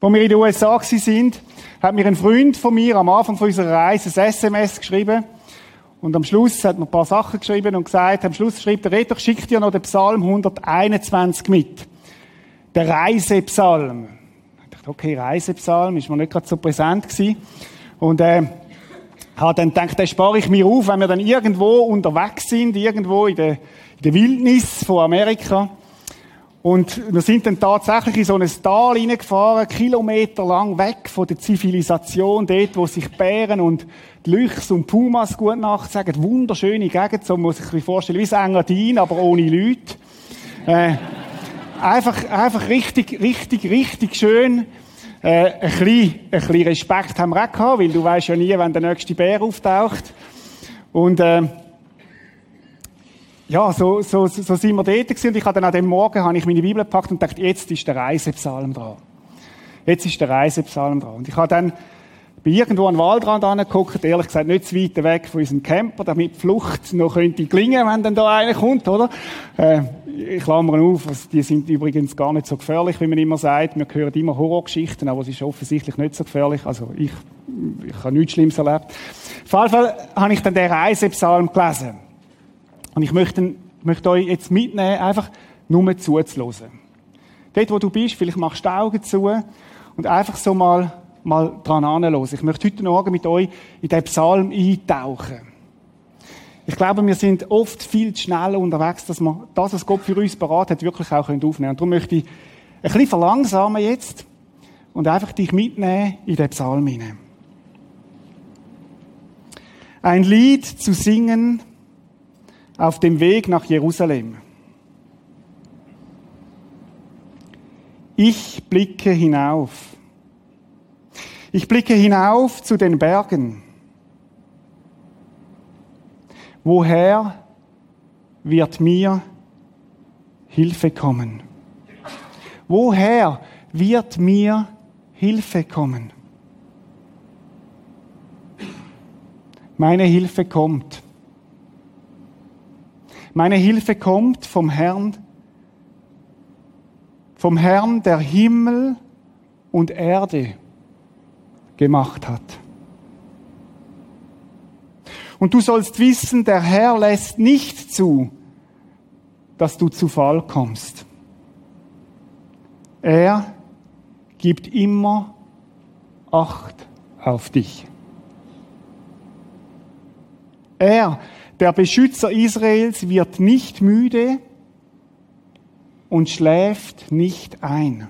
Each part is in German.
Als wir in den USA sind, hat mir ein Freund von mir am Anfang unserer Reise ein SMS geschrieben. Und am Schluss hat mir ein paar Sachen geschrieben und gesagt, am Schluss schreibt er, doch schickt dir noch den Psalm 121 mit. Der Reisepsalm. Ich dachte, okay, Reisepsalm, ist mir nicht gerade so präsent gewesen. Und, äh, habe dann gedacht, den spare ich mir auf, wenn wir dann irgendwo unterwegs sind, irgendwo in der, in der Wildnis von Amerika. Und wir sind dann tatsächlich in so ein Tal reingefahren, kilometerlang weg von der Zivilisation, dort, wo sich Bären und Lüchs und Pumas gut Nacht sagen. Wunderschöne Gegend, so muss ich mir vorstellen, wie Engadin, aber ohne Leute. Äh, einfach, einfach richtig, richtig, richtig schön. Äh, ein, bisschen, ein bisschen Respekt haben wir auch gehabt, weil du weißt ja nie, wenn der nächste Bär auftaucht. Und, äh, ja, so, so, so sind wir dort gewesen. Und ich habe dann an dem Morgen habe ich meine Bibel gepackt und dachte, jetzt ist der Reisepsalm dran. Jetzt ist der Reisepsalm dran. Und ich habe dann bei irgendwo an den Waldrand angeguckt, ehrlich gesagt nicht zu weit weg von unserem Camper, damit die Flucht noch könnte gelingen, wenn dann da einer kommt, oder? Äh, ich klammere auf, die sind übrigens gar nicht so gefährlich, wie man immer sagt. Wir hören immer Horrorgeschichten, aber es ist offensichtlich nicht so gefährlich. Also ich, ich habe nichts Schlimmes erlebt. Auf jeden Fall habe ich dann den Reisepsalm gelesen. Und ich möchte, möchte euch jetzt mitnehmen, einfach nur zuzuhören. Dort, wo du bist, vielleicht machst du die Augen zu und einfach so mal, mal dran anhören. Ich möchte heute Morgen mit euch in den Psalm eintauchen. Ich glaube, wir sind oft viel zu schnell unterwegs, dass wir das, was Gott für uns beraten hat, wirklich auch aufnehmen können. Und darum möchte ich ein bisschen verlangsamen jetzt und einfach dich mitnehmen in den Psalm hinein. Ein Lied zu singen auf dem Weg nach Jerusalem. Ich blicke hinauf. Ich blicke hinauf zu den Bergen. Woher wird mir Hilfe kommen? Woher wird mir Hilfe kommen? Meine Hilfe kommt meine Hilfe kommt vom Herrn, vom Herrn, der Himmel und Erde gemacht hat. Und du sollst wissen, der Herr lässt nicht zu, dass du zu Fall kommst. Er gibt immer Acht auf dich. Er der Beschützer Israels wird nicht müde und schläft nicht ein.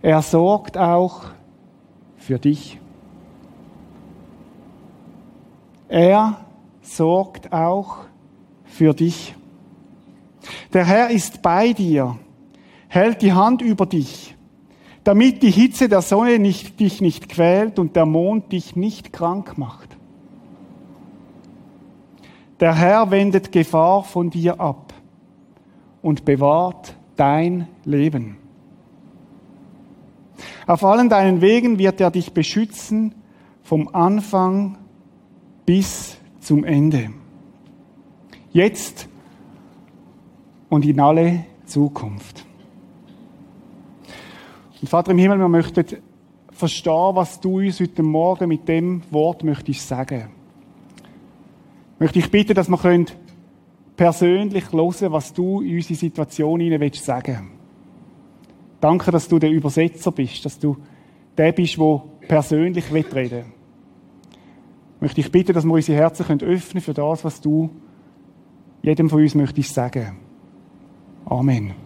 Er sorgt auch für dich. Er sorgt auch für dich. Der Herr ist bei dir, hält die Hand über dich damit die Hitze der Sonne nicht, dich nicht quält und der Mond dich nicht krank macht. Der Herr wendet Gefahr von dir ab und bewahrt dein Leben. Auf allen deinen Wegen wird er dich beschützen, vom Anfang bis zum Ende. Jetzt und in alle Zukunft. Und Vater im Himmel, wir möchten verstehen, was du uns heute Morgen mit dem Wort möchtest sagen. Ich möchte ich bitten, dass wir persönlich hören was du in unsere Situation hinein willst sagen. Danke, dass du der Übersetzer bist, dass du der bist, der persönlich reden will. Ich möchte ich bitten, dass wir unsere Herzen öffnen für das, was du jedem von uns möchtest sagen. Amen.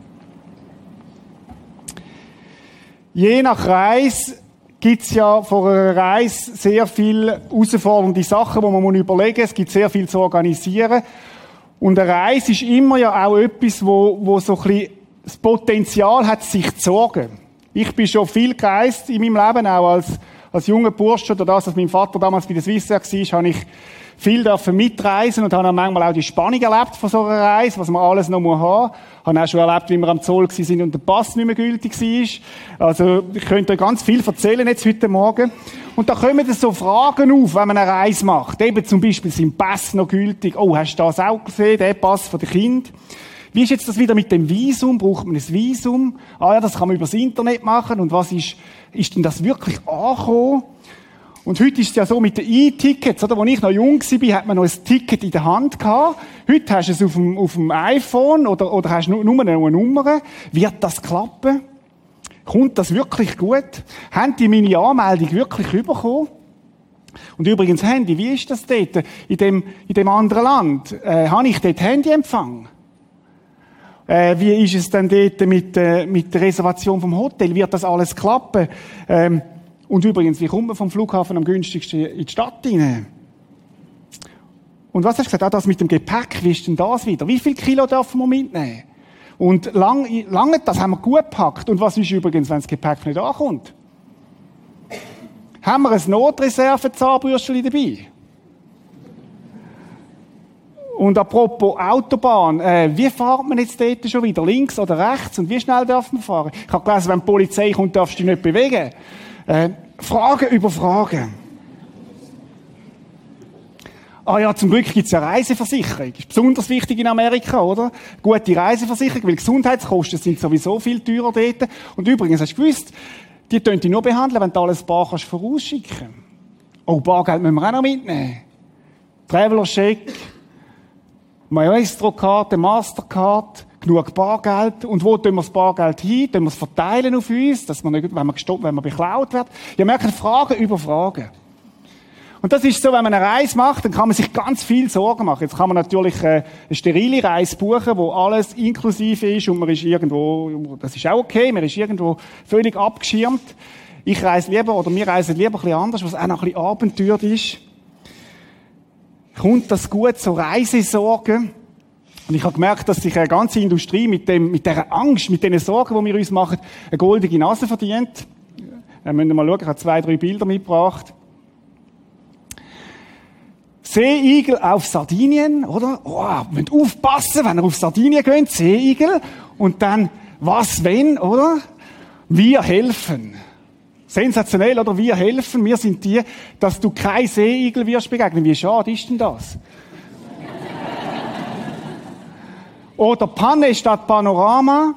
Je nach Reise gibt's ja vor einer Reise sehr viel herausfordernde Sachen, die man überlegen muss. Es gibt sehr viel zu organisieren. Und eine Reise ist immer ja auch etwas, wo, wo so ein bisschen das Potenzial hat, sich zu sorgen. Ich bin schon viel gereist in meinem Leben, auch als, als junger Bursch oder das, was mein Vater damals bei der Swissair war, habe ich viel dürfen mitreisen und habe manchmal auch die Spannung erlebt von so einer Reise, was man alles noch haben muss. Habe auch schon erlebt, wie wir am Zoll sind und der Pass nicht mehr gültig war. Also, ich könnte euch ganz viel erzählen jetzt heute Morgen. Und da kommen dann so Fragen auf, wenn man eine Reise macht. Eben zum Beispiel, sind Pass noch gültig? Oh, hast du das auch gesehen, der Pass von den Kind? Wie ist jetzt das wieder mit dem Visum? Braucht man ein Visum? Ah ja, das kann man übers Internet machen. Und was ist, ist denn das wirklich angekommen? Und heute ist es ja so mit den E-Tickets, oder? Als ich noch jung war, hat man noch ein Ticket in der Hand gehabt. Heute hast du es auf dem, auf dem iPhone oder, oder hast nur, nur eine Nummer. Wird das klappen? Kommt das wirklich gut? Haben die meine Anmeldung wirklich bekommen? Und übrigens Handy, wie ist das dort? In dem, in dem anderen Land? Äh, habe ich dort Handyempfang? Äh, wie ist es denn dort mit, äh, mit der Reservation vom Hotel? Wird das alles klappen? Ähm, und übrigens, wie kommt man vom Flughafen am günstigsten in die Stadt hinein? Und was hast du gesagt? Ah, das mit dem Gepäck, wie ist denn das wieder? Wie viel Kilo dürfen wir mitnehmen? Und lang, lange, das haben wir gut gepackt. Und was ist übrigens, wenn das Gepäck nicht ankommt? Haben wir ein Notreserve-Zahnbürstchen dabei? Und apropos Autobahn, äh, wie fährt man jetzt dort schon wieder? Links oder rechts? Und wie schnell darf man fahren? Ich habe gelesen, wenn die Polizei kommt, darfst du dich nicht bewegen. Äh, Fragen über Fragen. Ah ja, zum Glück gibt's eine Reiseversicherung. Ist besonders wichtig in Amerika, oder? Gute Reiseversicherung, weil Gesundheitskosten sind sowieso viel teurer dort. Und übrigens, hast du gewusst, die können dich nur behandeln, wenn du alles Bar kannst vorausschicken. Oh, Bargeld müssen wir auch noch mitnehmen. Traveler-Check, Maestro-Karte, Mastercard, genug Bargeld. Und wo tun wir das Bargeld hin? Tun wir es verteilen auf uns, dass man nicht, wenn man gestoppt, wenn man beklaut wird? Ihr merkt Fragen über Fragen. Und das ist so, wenn man eine Reise macht, dann kann man sich ganz viel Sorgen machen. Jetzt kann man natürlich äh, eine sterile Reise buchen, wo alles inklusive ist und man ist irgendwo, das ist auch okay, man ist irgendwo völlig abgeschirmt. Ich reise lieber, oder wir reisen lieber ein bisschen anders, was auch noch ein bisschen Abenteuer ist. Kommt das gut, so Reisesorgen? Und ich habe gemerkt, dass sich eine ganze Industrie mit dem, mit dieser Angst, mit den Sorgen, die wir uns machen, eine goldige Nase verdient. Wir müssen mal schauen, ich habe zwei, drei Bilder mitgebracht. Seeigel auf Sardinien, oder? Oh, müsst aufpassen, wenn ihr auf Sardinien geht, Seeigel. Und dann, was wenn, oder? Wir helfen. Sensationell, oder? Wir helfen. Wir sind die, dass du kein Seeigel wirst begegnen. Wie schade ist denn das? Oder Panne statt Panorama.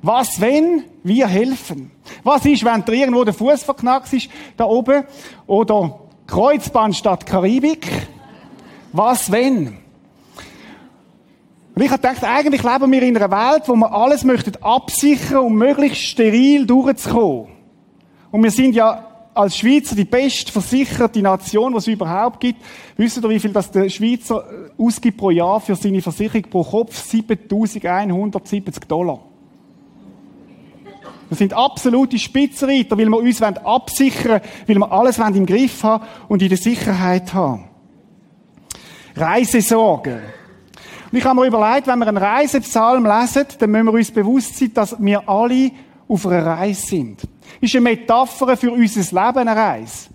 Was wenn? Wir helfen. Was ist, wenn dir irgendwo der Fuß verknackt ist, da oben? Oder Kreuzbahn statt Karibik? Was wenn? Und ich habe gedacht, eigentlich leben wir in einer Welt, wo wir alles möchten absichern, um möglichst steril durchzukommen. Und wir sind ja als Schweizer die best versicherte Nation, was es überhaupt gibt. Wisst ihr, wie viel das der Schweizer äh, ausgibt pro Jahr für seine Versicherung pro Kopf? 7170 Dollar. Wir sind absolute Spitzenreiter, weil wir uns absichern wollen, weil wir alles im Griff haben und in der Sicherheit haben. Reisesorgen. Und ich habe mir überlegt, wenn wir einen Reisepsalm lesen, dann müssen wir uns bewusst sein, dass wir alle auf einer Reise sind. Ist eine Metapher für unser Leben, eine Reise.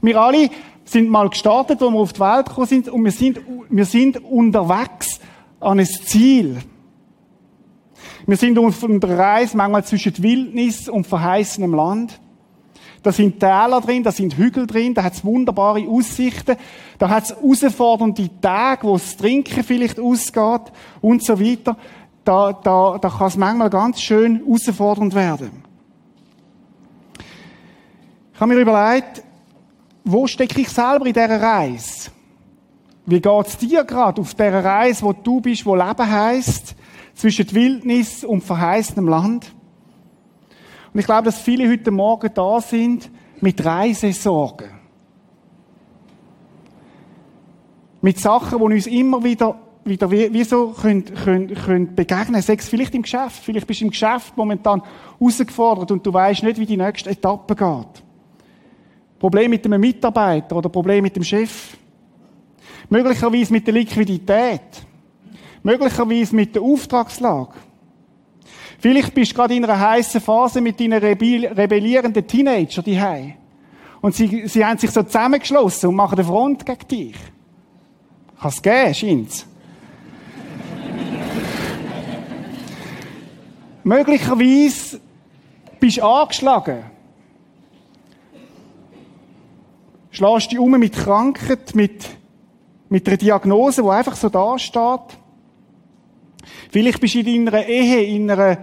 Wir alle sind mal gestartet, wo wir auf die Welt gekommen sind, und wir sind, wir sind unterwegs an ein Ziel. Wir sind auf einer Reise manchmal zwischen Wildnis und verheißenem Land. Da sind Täler drin, da sind Hügel drin, da hat es wunderbare Aussichten, da hat es herausfordernde Tage, wo das Trinken vielleicht ausgeht und so weiter. Da, da, da kann es manchmal ganz schön herausfordernd werden. Ich habe mir überlegt, wo stecke ich selber in dieser Reise? Wie geht es dir gerade auf dieser Reise, wo du bist, wo Leben heisst, zwischen Wildnis und verheißenem Land? Und ich glaube, dass viele heute Morgen da sind mit Reisesorgen. Mit Sachen, die uns immer wieder, wieder wie, wie so können, können, können begegnen. Sei es vielleicht im Geschäft. Vielleicht bist du im Geschäft momentan herausgefordert und du weißt nicht, wie die nächste Etappe geht. Problem mit einem Mitarbeiter oder Problem mit dem Chef. Möglicherweise mit der Liquidität. Möglicherweise mit der Auftragslage. Vielleicht bist du gerade in einer heißen Phase mit deinen rebellierenden Teenager die Und sie, sie haben sich so zusammengeschlossen und machen eine Front gegen dich. Kann es geben, scheint's. Möglicherweise bist du angeschlagen. Schlägst dich um mit Krankheit, mit, mit einer Diagnose, die einfach so da steht. Vielleicht bist du in deiner Ehe in einer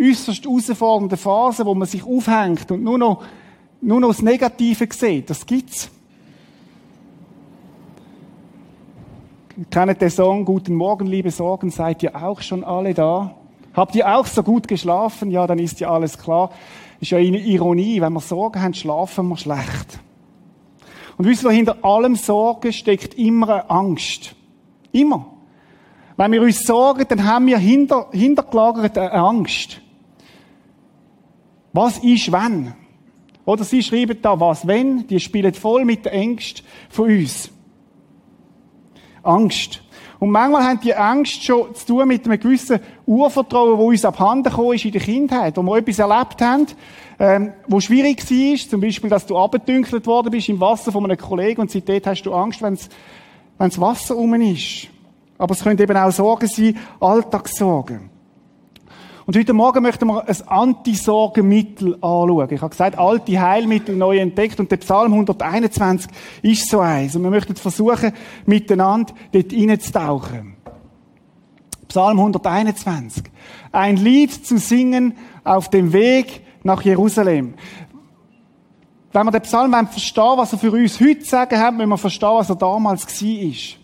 äußerst herausfordernden Phase, wo man sich aufhängt und nur noch, nur noch das Negative sieht. Das gibt's. Kennt den Song Guten Morgen, liebe Sorgen, seid ihr auch schon alle da? Habt ihr auch so gut geschlafen? Ja, dann ist ja alles klar. Ist ja eine Ironie, wenn wir Sorgen haben, schlafen wir schlecht. Und wisst ihr, hinter allem Sorgen steckt immer eine Angst. Immer. Wenn wir uns sorgen, dann haben wir hinter, hintergelagert eine Angst. Was ist wenn? Oder sie schreiben da was wenn, die spielen voll mit der Angst von uns. Angst. Und manchmal haben die Angst schon zu tun mit einem gewissen Urvertrauen, wo uns abhanden gekommen ist in der Kindheit, wo wir etwas erlebt haben, ähm, wo schwierig war, zum Beispiel, dass du abgedünkelt worden bist im Wasser von einem Kollegen und seitdem hast du Angst, wenn das Wasser um ist. Aber es können eben auch Sorgen sein, Alltagssorgen. Und heute Morgen möchten wir ein Antisorgenmittel anschauen. Ich habe gesagt, alte Heilmittel neu entdeckt und der Psalm 121 ist so eins. Und wir möchten versuchen, miteinander dort reinzutauchen. Psalm 121. Ein Lied zu singen auf dem Weg nach Jerusalem. Wenn wir den Psalm verstehen was er für uns heute sagen hat, müssen wir verstehen, was er damals war.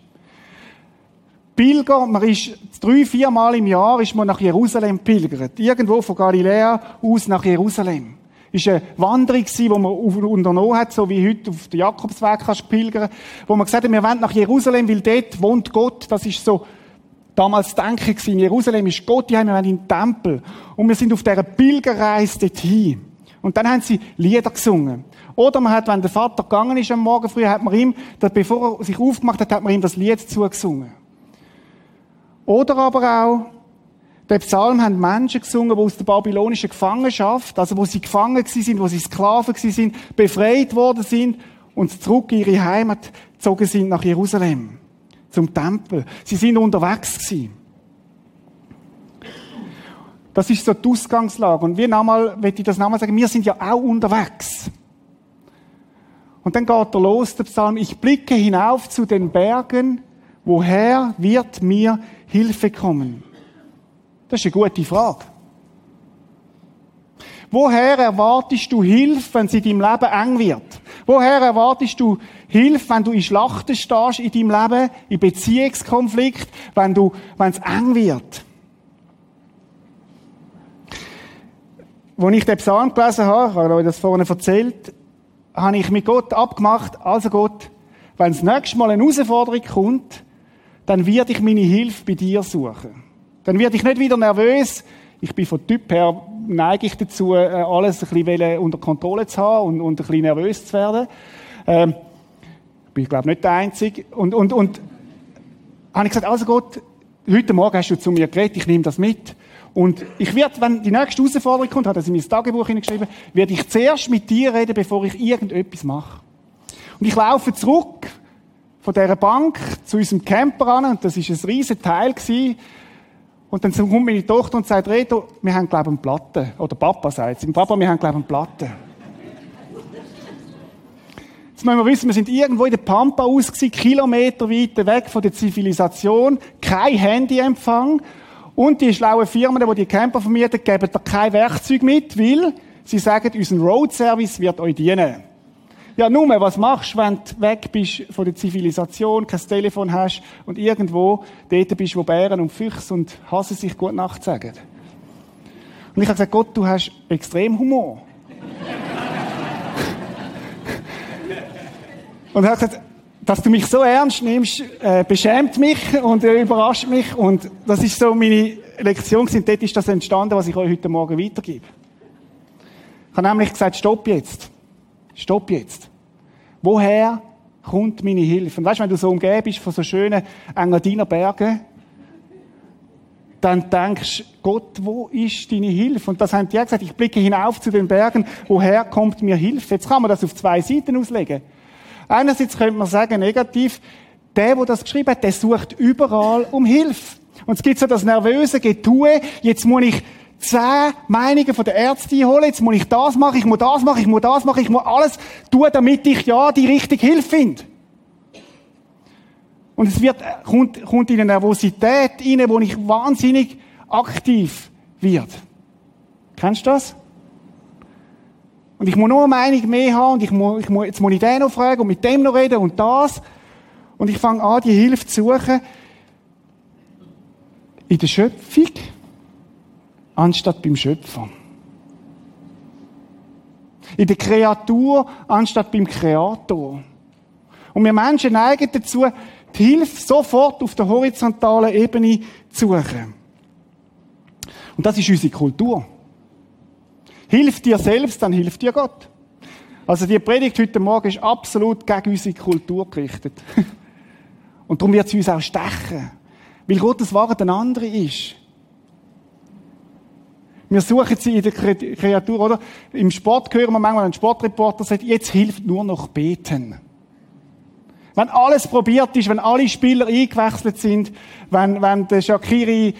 Pilger, man ist drei, vier Mal im Jahr ist man nach Jerusalem pilgert. Irgendwo von Galiläa aus nach Jerusalem. Ist eine Wanderung die man unternommen hat, so wie heute auf den Jakobsweg kannst pilgern, wo man gesagt hat, wir wollen nach Jerusalem, weil dort wohnt Gott. Das ist so damals Denken gewesen. In Jerusalem ist Gott, die haben wir wollen in den Tempel. Und wir sind auf dieser Pilgerreise dorthin. Und dann haben sie Lieder gesungen. Oder man hat, wenn der Vater gegangen ist am Morgen früh, hat man ihm, bevor er sich aufgemacht hat, hat man ihm das Lied zugesungen. Oder aber auch, den Psalm haben Menschen gesungen, die aus der babylonischen Gefangenschaft, also wo sie gefangen sind, wo sie Sklaven sind, befreit worden sind und zurück in ihre Heimat gezogen sind nach Jerusalem, zum Tempel. Sie sind unterwegs gewesen. Das ist so die Ausgangslage. Und wir nochmal, will ich das nochmal sagen, wir sind ja auch unterwegs. Und dann geht er los, der Psalm, ich blicke hinauf zu den Bergen, woher wird mir Hilfe kommen? Das ist eine gute Frage. Woher erwartest du Hilfe, wenn es in deinem Leben eng wird? Woher erwartest du Hilfe, wenn du in Schlachten stehst in deinem Leben, in Beziehungskonflikt, wenn du, wenn es eng wird? Als ich den Psalm gelesen habe, ich habe euch das vorhin erzählt, habe ich mit Gott abgemacht, also Gott, wenn das nächste Mal eine Herausforderung kommt, dann werde ich meine Hilfe bei dir suchen. Dann werde ich nicht wieder nervös. Ich bin von Typ her, neige ich dazu, äh, alles ein bisschen unter Kontrolle zu haben und, und ein bisschen nervös zu werden. Ähm, bin ich glaube nicht der Einzige. Und, und, und habe ich gesagt, also Gott, heute Morgen hast du zu mir geredet, ich nehme das mit. Und ich werde, wenn die nächste Herausforderung kommt, hat er in mein Tagebuch hineingeschrieben, werde ich zuerst mit dir reden, bevor ich irgendetwas mache. Und ich laufe zurück von dieser Bank zu unserem Camper an, und das ist ein riesen Teil gewesen. Und dann kommt meine Tochter und sagt, Reto, wir haben, glaube ich, eine Platte. Oder Papa sagt es. Papa, wir haben, glaube ich, eine Platte. Jetzt müssen wir wissen, wir sind irgendwo in der Pampa aus gewesen, Kilometer weit weg von der Zivilisation, kein Handyempfang. Und die schlauen Firmen, die die Camper vermieten, geben da kein Werkzeug mit, weil sie sagen, unser Road Service wird euch dienen. Ja, nur, was machst du, wenn du weg bist von der Zivilisation, kein Telefon hast und irgendwo dort bist, wo Bären und Füchse und Hasen sich gut Nacht sagen? Und ich habe gesagt, Gott, du hast extrem Humor. und er hat gesagt, dass du mich so ernst nimmst, äh, beschämt mich und äh, überrascht mich. Und das ist so meine Lektion gewesen. Dort ist das entstanden, was ich euch heute Morgen weitergebe. Ich habe nämlich gesagt, stopp jetzt. Stopp jetzt. Woher kommt meine Hilfe? Und weißt du, wenn du so umgeben bist von so schönen Engadiner Bergen, dann denkst Gott, wo ist deine Hilfe? Und das haben die gesagt, ich blicke hinauf zu den Bergen, woher kommt mir Hilfe? Jetzt kann man das auf zwei Seiten auslegen. Einerseits könnte man sagen, negativ, der, der das geschrieben hat, der sucht überall um Hilfe. Und es gibt so das nervöse Getue, jetzt muss ich zehn Meinungen von der Ärzte einholen, jetzt muss ich das machen, ich muss das machen, ich muss das machen, ich muss alles tun, damit ich ja die richtige Hilfe finde. Und es wird, kommt, kommt in eine Nervosität rein, wo ich wahnsinnig aktiv wird. Kennst du das? Und ich muss nur eine Meinung mehr haben und ich muss, ich muss, jetzt muss ich den noch fragen und mit dem noch reden und das. Und ich fange an, die Hilfe zu suchen in der Schöpfung anstatt beim Schöpfer. In der Kreatur anstatt beim Kreator. Und wir Menschen neigen dazu, die Hilfe sofort auf der horizontalen Ebene zu suchen. Und das ist unsere Kultur. Hilf dir selbst, dann hilft dir Gott. Also die Predigt heute Morgen ist absolut gegen unsere Kultur gerichtet. Und darum wird sie uns auch stechen. Weil Gottes Wort ein andere ist. Wir suchen sie in der Kreatur, oder? Im Sport hören wir manchmal einen Sportreporter sagt, jetzt hilft nur noch beten. Wenn alles probiert ist, wenn alle Spieler eingewechselt sind, wenn, wenn der Shakiri,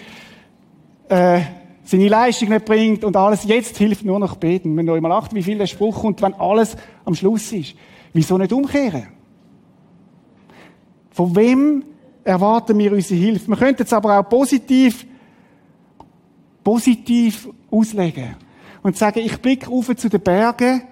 äh, seine Leistung nicht bringt und alles, jetzt hilft nur noch beten. Wenn ihr mal achten, wie viel der Spruch kommt, wenn alles am Schluss ist. Wieso nicht umkehren? Von wem erwarten wir unsere Hilfe? Wir könnten es aber auch positiv, positiv auslegen. Und sagen, ich blicke auf zu den Bergen,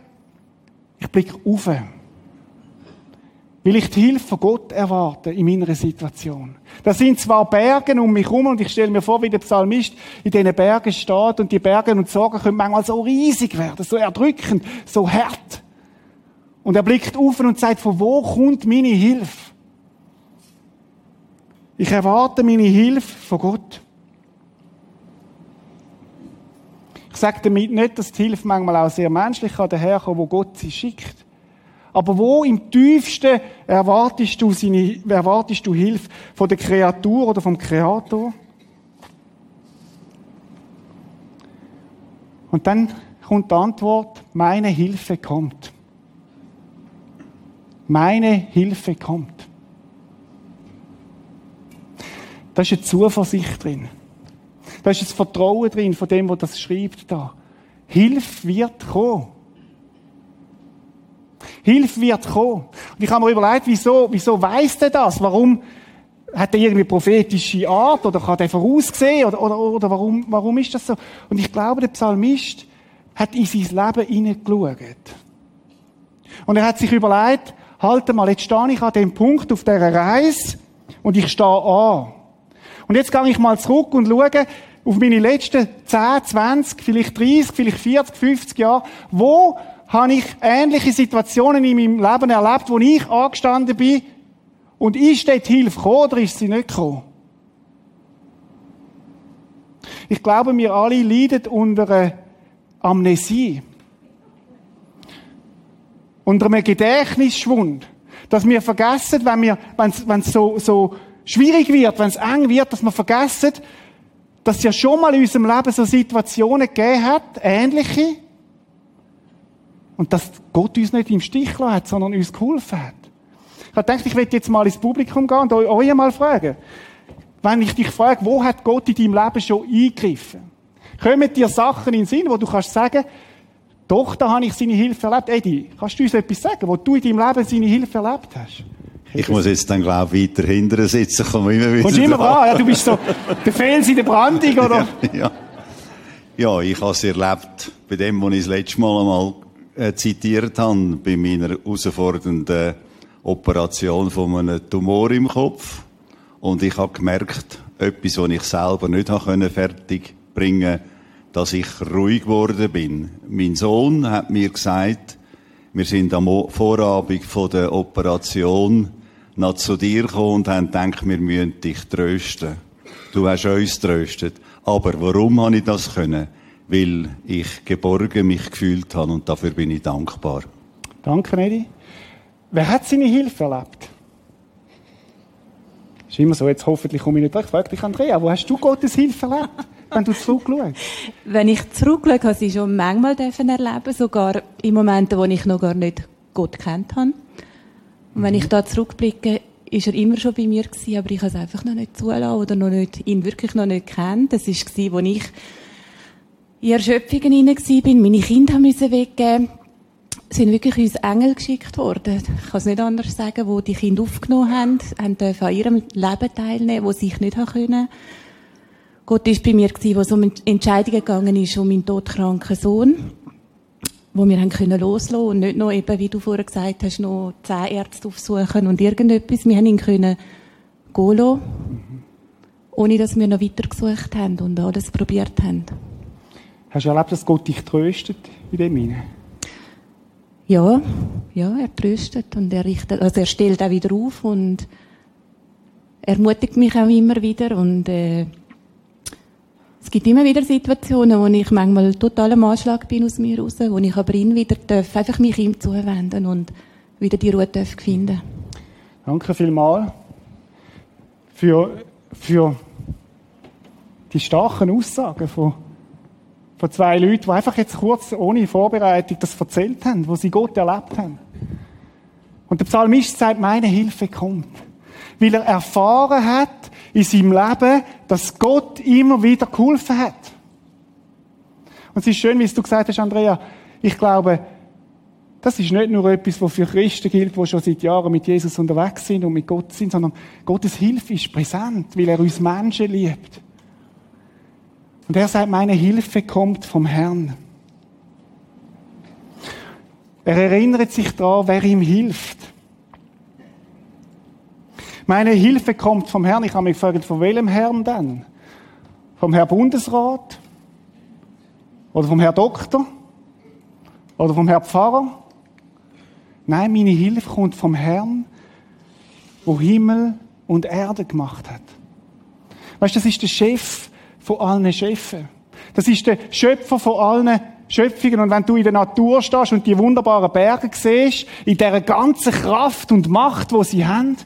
ich blicke auf. Weil ich die Hilfe von Gott erwarte in meiner Situation. Da sind zwar Berge um mich herum und ich stelle mir vor, wie der Psalmist in diesen Bergen steht und die Berge und Sorgen können manchmal so riesig werden, so erdrückend, so hart. Und er blickt auf und sagt, von wo kommt meine Hilfe? Ich erwarte meine Hilfe von Gott. Ich sage damit nicht, dass die Hilfe manchmal auch sehr menschlich kann daherkommen, wo Gott sie schickt. Aber wo im tiefsten erwartest du, seine, erwartest du Hilfe von der Kreatur oder vom Kreator? Und dann kommt die Antwort, meine Hilfe kommt. Meine Hilfe kommt. Da ist eine Zuversicht drin. Da ist ein Vertrauen drin von dem, der das schreibt da. Hilfe wird kommen. Hilfe wird kommen. Und ich habe mir überlegt, wieso, wieso weiss der das? Warum hat er irgendwie prophetische Art oder kann er voraussehen oder, oder, oder warum, warum ist das so? Und ich glaube, der Psalmist hat in sein Leben hineingeschaut. Und er hat sich überlegt, halt mal, jetzt stehe ich an dem Punkt auf dieser Reise und ich stehe an. Und jetzt gehe ich mal zurück und schaue auf meine letzten 10, 20, vielleicht 30, vielleicht 40, 50 Jahre. Wo habe ich ähnliche Situationen in meinem Leben erlebt, wo ich angestanden bin und ist dort Hilfe gekommen oder ist sie nicht gekommen? Ich glaube, wir alle leiden unter einer Amnesie. Unter einem Gedächtnisschwund. Dass wir vergessen, wenn wenn es so, so schwierig wird, wenn es eng wird, dass wir vergessen, dass es ja schon mal in unserem Leben so Situationen gegeben hat, ähnliche, und dass Gott uns nicht im Stich gelassen hat, sondern uns geholfen hat. Ich habe ich werde jetzt mal ins Publikum gehen und euch mal fragen. Wenn ich dich frage, wo hat Gott in deinem Leben schon eingegriffen? Kommen dir Sachen in den Sinn, wo du kannst sagen, doch, da habe ich seine Hilfe erlebt. Eddie, kannst du uns etwas sagen, wo du in deinem Leben seine Hilfe erlebt hast? Ich muss jetzt dann, glaube ich, weiter hinten sitzen. Komm immer wieder Kommst immer dran. Ja, du bist so der Fels in der Brandung, oder? ja. ja, ich habe es erlebt bei dem, was ich das letzte Mal einmal äh, zitiert habe, bei meiner herausfordernden Operation von einem Tumor im Kopf. Und ich habe gemerkt, etwas, was ich selber nicht habe fertig bringen dass ich ruhig geworden bin. Mein Sohn hat mir gesagt, wir sind am Vorabend von der Operation noch zu dir gekommen und haben gedacht, wir müssen dich trösten. Du hast uns tröstet. Aber warum habe ich das können? Weil ich geborgen mich gefühlt habe und dafür bin ich dankbar. Danke, Edi. Wer hat seine Hilfe erlebt? Ist immer so, jetzt hoffentlich komme ich nicht weg. Frag dich, Andrea, wo hast du Gottes Hilfe erlebt? wenn du zurückschaust? Wenn ich zurückschaue, habe ich schon manchmal erleben sogar in Momenten, wo ich noch gar nicht Gott kennt habe. Und wenn ich da zurückblicke, ist er immer schon bei mir gewesen, aber ich habe es einfach noch nicht zulassen oder noch nicht, ihn wirklich noch nicht kennt. Das war gewesen, wo ich in Erschöpfungen hinein bin, meine Kinder haben müssen weggeben. Sind wirklich uns Engel geschickt worden. Ich kann es nicht anders sagen, wo die Kinder aufgenommen haben, haben dürfen an ihrem Leben teilnehmen, wo sie sich nicht haben können. Gott ist bei mir gewesen, wo es um Entscheidungen gegangen ist, um meinen todkranken Sohn, wo wir haben können loslassen und nicht noch eben, wie du vorher gesagt hast, noch zehn Ärzte aufsuchen und irgendetwas. Wir haben ihn können gehen lassen, ohne dass wir noch weiter gesucht haben und alles probiert haben. Hast du erlebt, dass Gott dich tröstet in dem hinein? Ja, ja, er tröstet und er richtet, also er stellt auch wieder auf und ermutigt mich auch immer wieder und äh, gibt immer wieder Situationen, wo ich manchmal total am Anschlag bin aus mir raus, wo ich aber ihn wieder darf, einfach mich ihm zuwenden und wieder die Ruhe darf finden. Danke vielmals für, für die starken Aussagen von, von zwei Leuten, die einfach jetzt kurz ohne Vorbereitung das erzählt haben, wo sie Gott erlebt haben. Und der Psalmist sagt, meine Hilfe kommt weil er erfahren hat in seinem Leben, dass Gott immer wieder geholfen hat. Und es ist schön, wie du gesagt hast, Andrea, ich glaube, das ist nicht nur etwas, was für Christen gilt, die schon seit Jahren mit Jesus unterwegs sind und mit Gott sind, sondern Gottes Hilfe ist präsent, weil er uns Menschen liebt. Und er sagt, meine Hilfe kommt vom Herrn. Er erinnert sich daran, wer ihm hilft. Meine Hilfe kommt vom Herrn. Ich habe mich gefragt, von welchem Herrn denn? Vom Herrn Bundesrat? Oder vom Herrn Doktor? Oder vom Herrn Pfarrer? Nein, meine Hilfe kommt vom Herrn, wo Himmel und Erde gemacht hat. Weißt du, das ist der Chef von allen Chefen. Das ist der Schöpfer von allen Schöpfungen. Und wenn du in der Natur stehst und die wunderbaren Berge siehst, in der ganzen Kraft und Macht, wo sie haben,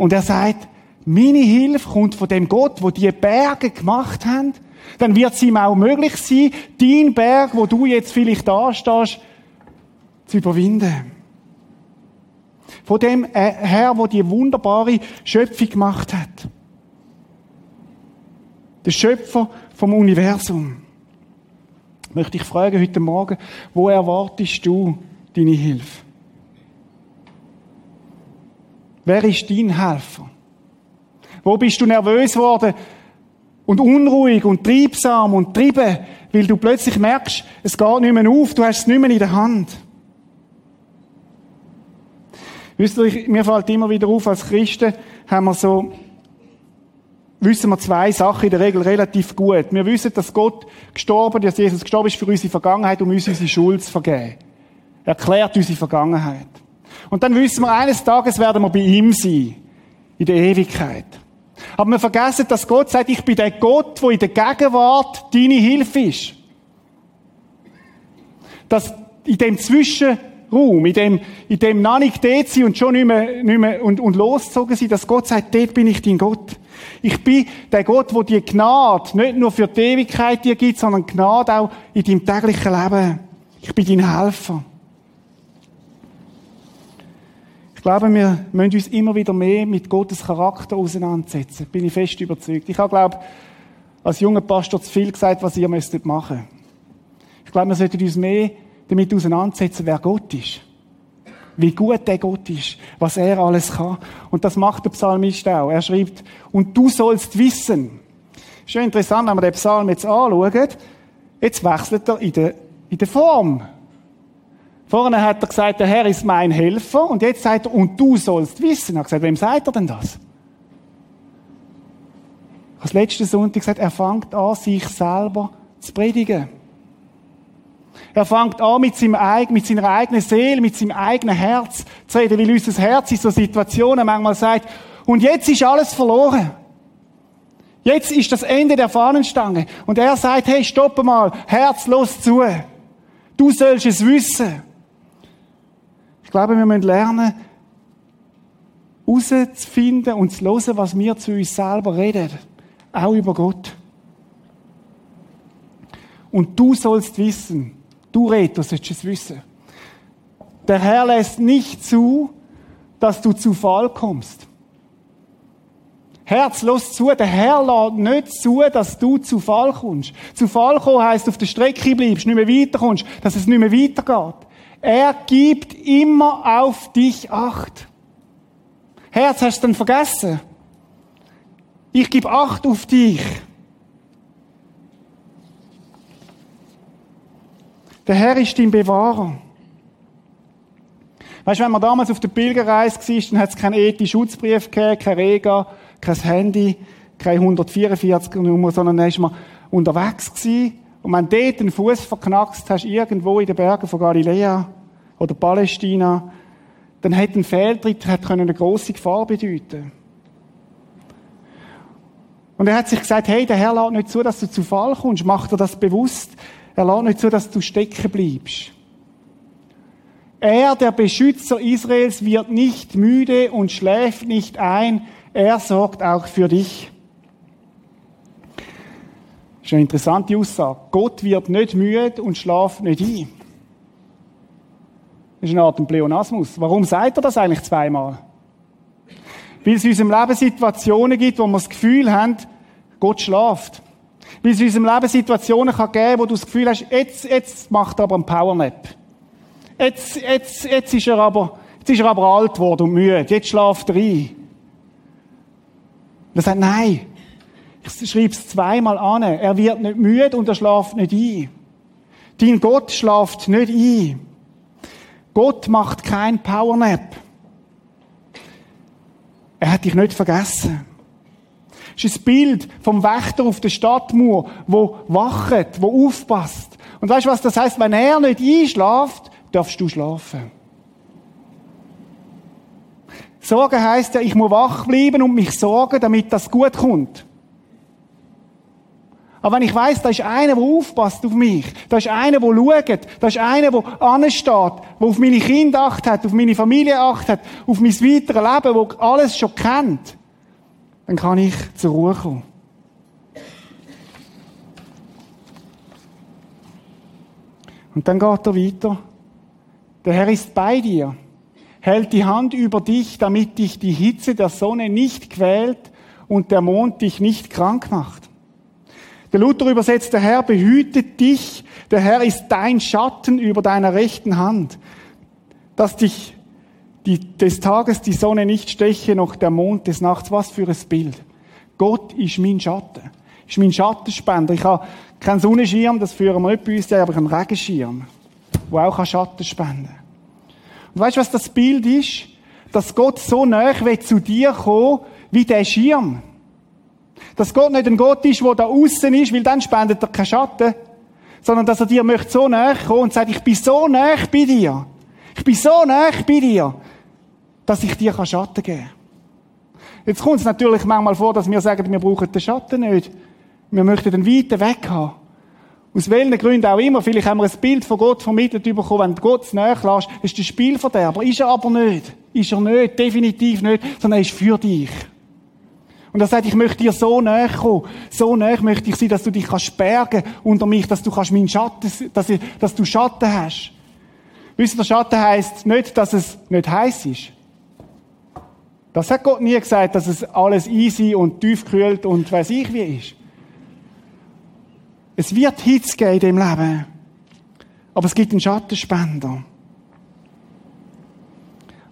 und er sagt, meine Hilfe kommt von dem Gott, wo die Berge gemacht hat. Dann wird es ihm auch möglich sein, dein Berg, wo du jetzt vielleicht da stehst, zu überwinden. Von dem Herr, wo die wunderbare Schöpfung gemacht hat. Der Schöpfer vom Universum. Möchte ich fragen heute Morgen, wo erwartest du deine Hilfe? Wer ist dein Helfer? Wo bist du nervös geworden und unruhig und triebsam und trieben, weil du plötzlich merkst, es geht nicht mehr auf, du hast es nicht mehr in der Hand. Wisst ihr, mir fällt immer wieder auf, als Christen haben wir so, wissen wir zwei Sachen in der Regel relativ gut. Wir wissen, dass Gott gestorben, dass Jesus gestorben ist für unsere Vergangenheit, um uns unsere Schuld zu vergeben. Er erklärt unsere Vergangenheit. Und dann wissen wir, eines Tages werden wir bei ihm sein. In der Ewigkeit. Aber wir vergessen, dass Gott sagt, ich bin der Gott, wo in der Gegenwart deine Hilfe ist. Dass in dem Zwischenraum, in dem, in dem noch nicht dort sein und schon nicht mehr, nicht mehr und, und losgezogen sein, dass Gott sagt, dort bin ich dein Gott. Ich bin der Gott, wo dir Gnade nicht nur für die Ewigkeit dir gibt, sondern Gnade auch in deinem täglichen Leben. Ich bin dein Helfer. Ich glaube, wir müssen uns immer wieder mehr mit Gottes Charakter auseinandersetzen. Bin ich fest überzeugt. Ich habe, glaube als junger Pastor zu viel gesagt, was ihr müsstet machen. Ich glaube, wir sollten uns mehr damit auseinandersetzen, wer Gott ist. Wie gut der Gott ist, was er alles kann. Und das macht der Psalmist auch. Er schreibt, und du sollst wissen. Schön interessant, wenn wir den Psalm jetzt anschauen. Jetzt wechselt er in der, in der Form. Vorne hat er gesagt, der Herr ist mein Helfer. Und jetzt sagt er, und du sollst wissen. Er hat gesagt, wem sagt er denn das? Ich habe letzten Sonntag gesagt, er fängt an, sich selber zu predigen. Er fängt an, mit, seinem, mit seiner eigenen Seele, mit seinem eigenen Herz zu reden, weil unser Herz in so Situationen manchmal sagt, und jetzt ist alles verloren. Jetzt ist das Ende der Fahnenstange. Und er sagt, hey, stopp mal, herzlos zu. Du sollst es wissen. Ich glaube, wir müssen lernen, herauszufinden und zu hören, was wir zu uns selber reden. Auch über Gott. Und du sollst wissen, du Retter sollst es wissen. Der Herr lässt nicht zu, dass du zu Fall kommst. Herz, los zu. Der Herr lässt nicht zu, dass du zu Fall kommst. Zu Fall kommen heisst, auf der Strecke bleibst, nicht mehr weiterkommst, dass es nicht mehr weitergeht. Er gibt immer auf dich Acht. Herz, hast du denn vergessen? Ich gebe Acht auf dich. Der Herr ist dein Bewahrer. Weißt du, wenn man damals auf der Pilgerreise war, dann hat es keinen ETI-Schutzbrief gegeben, kein Rega, kein Handy, keine 144 Nummer, sondern dann war man unterwegs gewesen. Und wenn du dort den Fuß verknackst hast, irgendwo in den Bergen von Galiläa oder Palästina, dann hätte ein Fehltritt eine grosse Gefahr bedeuten Und er hat sich gesagt, hey, der Herr lässt nicht zu, dass du zu Fall kommst. Mach dir das bewusst. Er lässt nicht zu, dass du stecken bleibst. Er, der Beschützer Israels, wird nicht müde und schläft nicht ein. Er sorgt auch für dich. Das ist eine interessante Aussage. Gott wird nicht müde und schlaft nicht ein. Das ist eine Art Pleonasmus. Warum sagt er das eigentlich zweimal? Weil es in unserem Leben Situationen gibt, wo wir das Gefühl haben, Gott schlaft. Weil es in unserem Leben Situationen kann geben wo du das Gefühl hast, jetzt, jetzt macht er aber einen Powernap. Jetzt, jetzt, jetzt ist er aber, jetzt ist er aber alt geworden und müde. Jetzt schlaft er ein. Er sagt, nein. Ich schreibe es zweimal an. Er wird nicht müde und er schlaft nicht ein. Dein Gott schlaft nicht ein. Gott macht kein Powernap. Er hat dich nicht vergessen. Das ist ein Bild vom Wächter auf der Stadtmauer, wo wacht, wo aufpasst. Und weißt du, was das heißt? Wenn er nicht einschläft, darfst du schlafen. Sorgen heißt ja, ich muss wach bleiben und mich sorgen, damit das gut kommt. Aber wenn ich weiß, da ist einer, der aufpasst auf mich, da ist einer, der schaut, da ist einer, der ansteht, der auf meine Kinder acht hat, auf meine Familie acht hat, auf mein weiteres Leben, der alles schon kennt, dann kann ich zur Ruhe kommen. Und dann geht er weiter. Der Herr ist bei dir, hält die Hand über dich, damit dich die Hitze der Sonne nicht quält und der Mond dich nicht krank macht. Der Luther übersetzt, der Herr behütet dich, der Herr ist dein Schatten über deiner rechten Hand, dass dich die, des Tages die Sonne nicht steche, noch der Mond des Nachts. Was für ein Bild. Gott ist mein Schatten, ist mein Schattenspender. Ich habe keinen Sonnenschirm, das führen wir nicht bei uns, aber einen Regenschirm, der auch Schatten spenden kann. Und weißt du, was das Bild ist? Dass Gott so nah zu dir kommen wie der Schirm. Dass Gott nicht ein Gott ist, der da außen ist, weil dann spendet er keinen Schatten. Sondern dass er dir möchte so näher kommen und sagt, ich bin so näher bei dir. Ich bin so näher bei dir, dass ich dir Schatten geben kann. Jetzt kommt es natürlich manchmal vor, dass wir sagen, wir brauchen den Schatten nicht. Wir möchten den weiten Weg haben. Aus welchen Gründen auch immer. Vielleicht haben wir ein Bild von Gott vermittelt bekommen, wenn du Gott näher lässt, ist das Spielverderber. Ist er aber nicht. Ist er nicht. Definitiv nicht. Sondern er ist für dich. Und er sagt, ich möchte dir so näher kommen. So näher möchte ich sein, dass du dich kannst bergen unter mich, dass du kannst meinen Schatten, dass, ich, dass du Schatten hast. Wisst ihr, der Schatten heisst nicht, dass es nicht heiß ist. Das hat Gott nie gesagt, dass es alles easy und tiefkühlt und weiß ich wie ist. Es wird Hitze geben in dem Leben. Aber es gibt einen Schattenspender.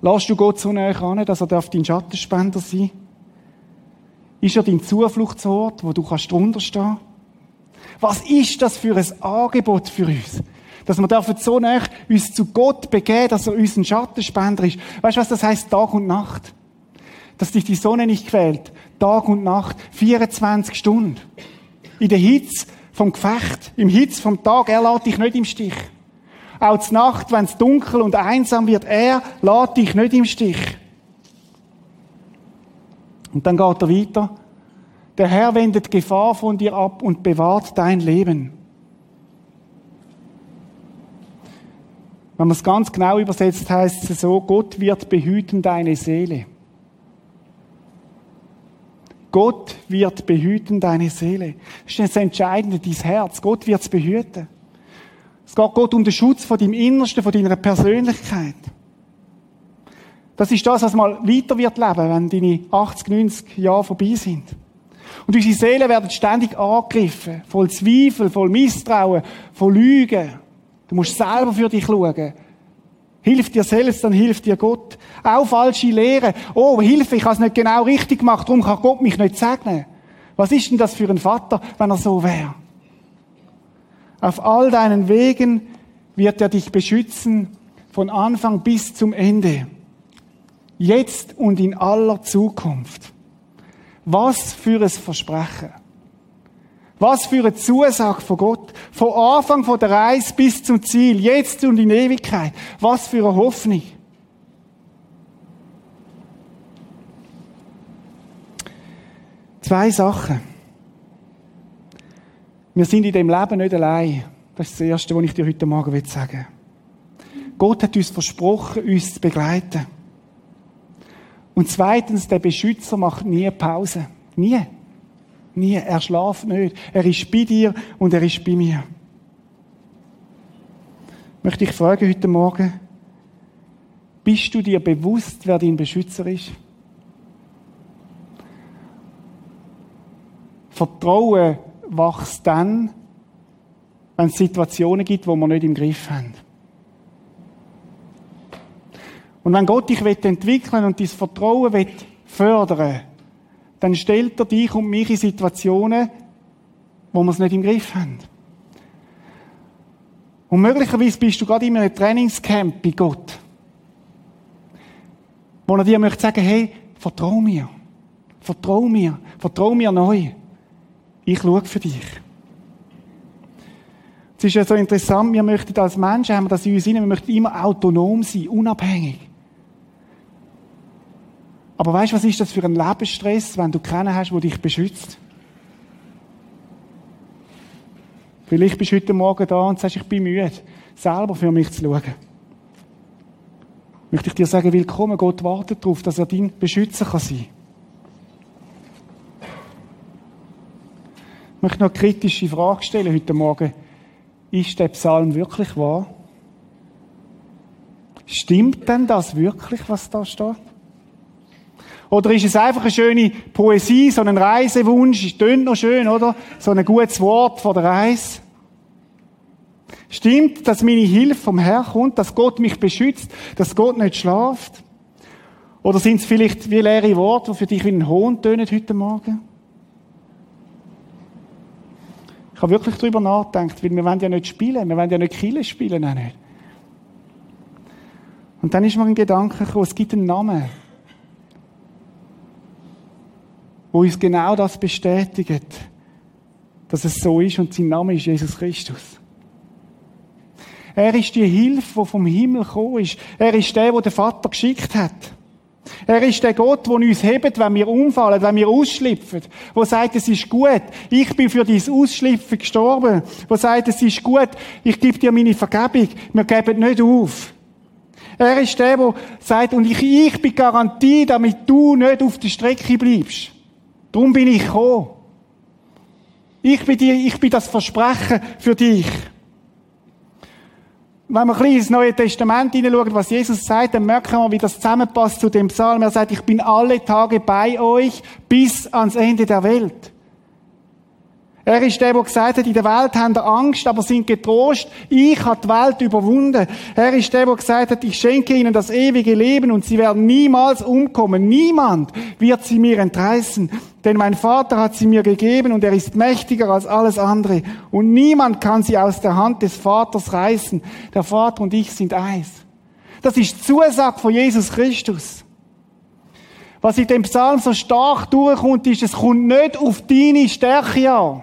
Lass du Gott so näher an, dass er dein Schattenspender sein darf? Ist er dein Zufluchtsort, wo du kannst drunter stehen? Was ist das für ein Angebot für uns? Dass wir dürfen so näher uns zu Gott begeben, dass er uns ein Schattenspender ist. Weißt du, was das heißt? Tag und Nacht. Dass dich die Sonne nicht quält. Tag und Nacht. 24 Stunden. In der Hitze vom Gefecht. Im Hitze vom Tag. Er lässt dich nicht im Stich. Auch zur Nacht, wenn es dunkel und einsam wird, er lässt dich nicht im Stich. Und dann geht er weiter. Der Herr wendet Gefahr von dir ab und bewahrt dein Leben. Wenn man es ganz genau übersetzt, heißt es so, Gott wird behüten deine Seele. Gott wird behüten deine Seele. Das ist das Entscheidende, dein Herz. Gott wird es behüten. Es geht Gott um den Schutz von deinem Innersten, von deiner Persönlichkeit. Das ist das, was mal weiter wird leben, wenn deine 80, 90 Jahre vorbei sind. Und unsere Seelen werden ständig angegriffen. Voll Zweifel, voll Misstrauen, voll Lügen. Du musst selber für dich schauen. Hilft dir selbst, dann hilft dir Gott. Auch falsche Lehre. Oh, Hilfe, ich habe es nicht genau richtig gemacht, darum kann Gott mich nicht segnen. Was ist denn das für ein Vater, wenn er so wäre? Auf all deinen Wegen wird er dich beschützen, von Anfang bis zum Ende. Jetzt und in aller Zukunft. Was für ein Versprechen. Was für eine Zusage von Gott. Von Anfang von der Reise bis zum Ziel. Jetzt und in Ewigkeit. Was für eine Hoffnung. Zwei Sachen. Wir sind in dem Leben nicht allein. Das ist das Erste, was ich dir heute Morgen sagen will. Gott hat uns versprochen, uns zu begleiten. Und zweitens, der Beschützer macht nie Pause. Nie. Nie. Er schlaft nicht. Er ist bei dir und er ist bei mir. Möchte ich fragen heute Morgen, bist du dir bewusst, wer dein Beschützer ist? Vertrauen wächst dann, wenn es Situationen gibt, wo wir nicht im Griff haben. Und wenn Gott dich entwickeln und dein Vertrauen fördern dann stellt er dich und mich in Situationen, wo wir es nicht im Griff haben. Und möglicherweise bist du gerade in einem Trainingscamp bei Gott, wo er dir möchte sagen, hey, vertrau mir. Vertrau mir. Vertrau mir neu. Ich schaue für dich. Es ist ja so interessant, wir möchten als Menschen, haben wir das in uns hinein, wir möchten immer autonom sein, unabhängig. Aber weißt du, was ist das für ein Lebensstress, wenn du keinen hast, der dich beschützt? Vielleicht bist du heute Morgen da und sagst, ich bin müde, selber für mich zu schauen. Möchte ich dir sagen, willkommen, Gott wartet darauf, dass er dein Beschützer kann sein Ich möchte noch eine kritische Frage stellen heute Morgen. Ist der Psalm wirklich wahr? Stimmt denn das wirklich, was da steht? Oder ist es einfach eine schöne Poesie, so ein Reisewunsch? Tönt noch schön, oder? So ein gutes Wort vor der Reise. Stimmt, dass meine Hilfe vom Herrn kommt, dass Gott mich beschützt, dass Gott nicht schlaft? Oder sind es vielleicht wie leere Worte, die für dich wie ein Hohn tönen heute Morgen? Ich habe wirklich darüber nachgedacht, weil wir wollen ja nicht spielen, wir wollen ja nicht Kille spielen, auch nicht. Und dann ist mir ein Gedanke gekommen, es gibt einen Namen. Wo uns genau das bestätigt, dass es so ist und sein Name ist Jesus Christus. Er ist die Hilfe, die vom Himmel gekommen ist. Er ist der, der der Vater geschickt hat. Er ist der Gott, der uns hebt, wenn wir umfallen, wenn wir ausschlüpfen. Wo sagt, es ist gut. Ich bin für dein Ausschlüpfen gestorben. Wo sagt, es ist gut. Ich gebe dir meine Vergebung. Wir geben nicht auf. Er ist der, der sagt, und ich, ich bin Garantie, damit du nicht auf der Strecke bleibst. Darum bin ich gekommen. Ich bin, die, ich bin das Versprechen für dich. Wenn wir ein bisschen ins Neue Testament hineinschauen, was Jesus sagt, dann merken wir, wie das zusammenpasst zu dem Psalm. Er sagt, ich bin alle Tage bei euch bis ans Ende der Welt. Er ist der, der gesagt hat, in der Welt haben ihr Angst, aber sind getrost. Ich habe die Welt überwunden. Er ist der, der gesagt hat, ich schenke ihnen das ewige Leben und sie werden niemals umkommen. Niemand wird sie mir entreißen. Denn mein Vater hat sie mir gegeben und er ist mächtiger als alles andere. Und niemand kann sie aus der Hand des Vaters reißen. Der Vater und ich sind eins. Das ist Zusage von Jesus Christus. Was in dem Psalm so stark durchkommt, ist, es kommt nicht auf deine Stärke an.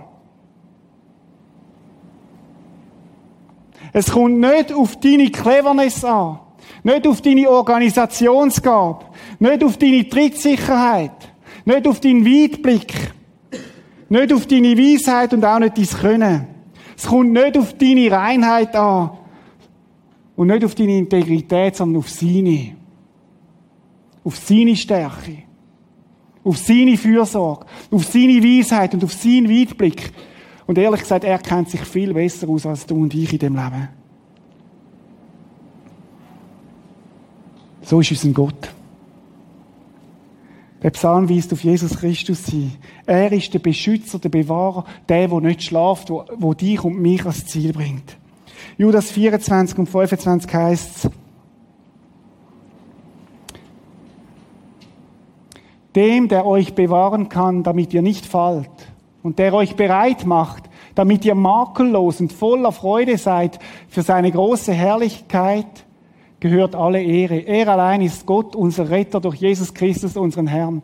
Es kommt nicht auf deine Cleverness an. Nicht auf deine Organisationsgabe. Nicht auf deine Trittsicherheit. Nicht auf deinen Weitblick. Nicht auf deine Weisheit und auch nicht dein Können. Es kommt nicht auf deine Reinheit an. Und nicht auf deine Integrität, sondern auf seine. Auf seine Stärke. Auf seine Fürsorge. Auf seine Weisheit und auf seinen Weitblick. Und ehrlich gesagt, er kennt sich viel besser aus als du und ich in dem Leben. So ist unser Gott. Der Psalm weist auf Jesus Christus hin. Er ist der Beschützer, der Bewahrer, der, der nicht schlaft, wo dich und mich ans Ziel bringt. Judas 24 und 25 heißt dem, der euch bewahren kann, damit ihr nicht fallt und der euch bereit macht, damit ihr makellos und voller Freude seid für seine große Herrlichkeit, gehört alle Ehre. Er allein ist Gott, unser Retter durch Jesus Christus, unseren Herrn.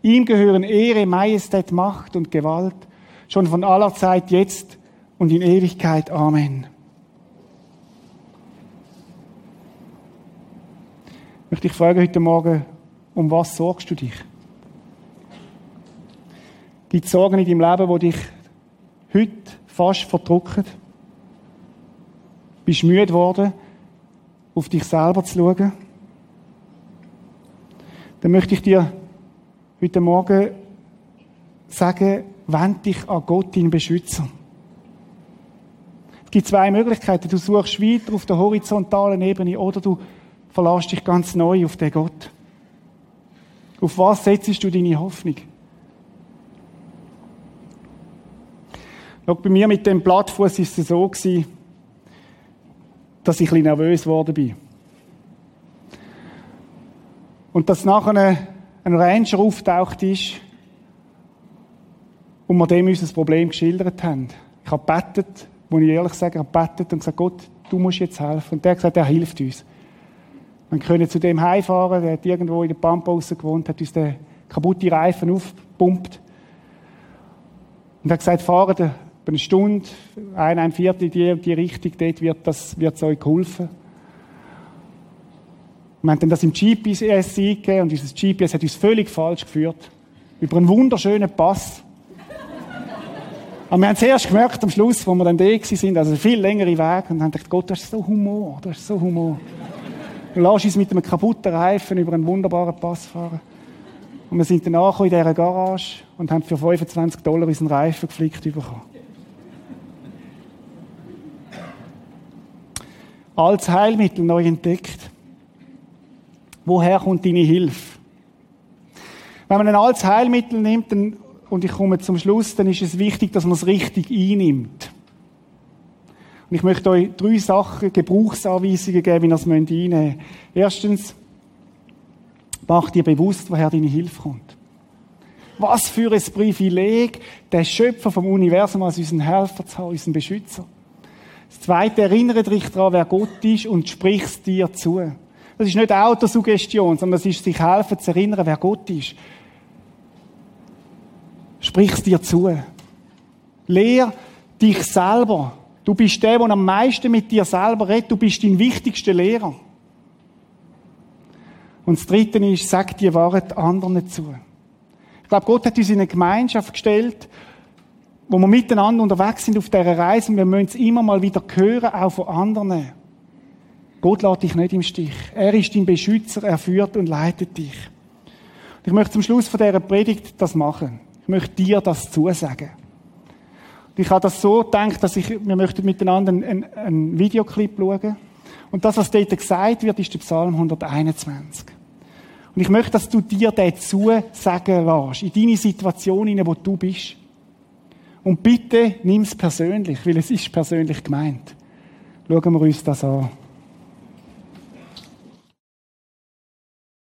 Ihm gehören Ehre, Majestät, Macht und Gewalt, schon von aller Zeit jetzt und in Ewigkeit. Amen. Ich möchte dich fragen heute Morgen, um was sorgst du dich? Es Sorgen in deinem Leben, die dich heute fast verdrücken? Bist du müde geworden, auf dich selber zu schauen? Dann möchte ich dir heute Morgen sagen, wend dich an Gott, deinen Beschützer. Es gibt zwei Möglichkeiten. Du suchst weiter auf der horizontalen Ebene oder du verlässt dich ganz neu auf den Gott. Auf was setzt du deine Hoffnung? Schau, bei mir mit dem Plattfuß ist es so gewesen, dass ich ein nervös geworden bin. Und dass nachher ein Ranger auftaucht ist und wir dem unser Problem geschildert haben. Ich habe gebetet, muss ich ehrlich sagen, habe gebetet und gesagt, Gott, du musst jetzt helfen. Und der hat gesagt, er hilft uns. Wir können zu dem heimfahren, der hat irgendwo in der Pampa gewohnt, hat uns den kaputten Reifen aufgepumpt. Und er hat gesagt, fahren eine Stunde, ein, ein Viertel in die, die Richtung, dort wird das, wird euch geholfen. Wir haben dann das im GPS eingegeben und dieses GPS hat uns völlig falsch geführt. Über einen wunderschönen Pass. Aber wir haben es erst gemerkt am Schluss, wo wir dann da sind, also viel längere Weg, und haben gedacht, Gott, das ist so Humor, das ist so Humor. Du lässt uns mit einem kaputten Reifen über einen wunderbaren Pass fahren. Und wir sind dann in dieser Garage und haben für 25 Dollar unseren Reifen geflickt bekommen. Als Heilmittel neu entdeckt. Woher kommt deine Hilfe? Wenn man ein altes Heilmittel nimmt, dann, und ich komme zum Schluss, dann ist es wichtig, dass man es richtig einnimmt. Und ich möchte euch drei Sachen, Gebrauchsanweisungen geben, wie ihr es einnehmen müsst. Erstens, mach dir bewusst, woher deine Hilfe kommt. Was für ein Privileg, der Schöpfer vom Universum als unseren Helfer zu haben, unseren Beschützer. Das Zweite, erinnere dich daran, wer Gott ist und sprich es dir zu. Das ist nicht Autosuggestion, sondern das ist sich helfen zu erinnern, wer Gott ist. Sprich es dir zu. Lehr dich selber. Du bist der, der am meisten mit dir selber redet. Du bist dein wichtigster Lehrer. Und das Dritte ist, sag die Wahrheit anderen zu. Ich glaube, Gott hat uns in eine Gemeinschaft gestellt, wo wir miteinander unterwegs sind auf dieser Reise und wir müssen es immer mal wieder hören, auch von anderen. Gott lässt dich nicht im Stich. Er ist dein Beschützer, er führt und leitet dich. Und ich möchte zum Schluss von dieser Predigt das machen. Ich möchte dir das zusagen. Und ich habe das so gedacht, dass ich, wir möchten miteinander einen, einen Videoclip schauen. Und das, was dort gesagt wird, ist der Psalm 121. Und ich möchte, dass du dir dazu sagen lässt, in deine Situation, in der du bist. Und bitte nimm es persönlich, weil es ist persönlich gemeint. Schauen wir uns das an.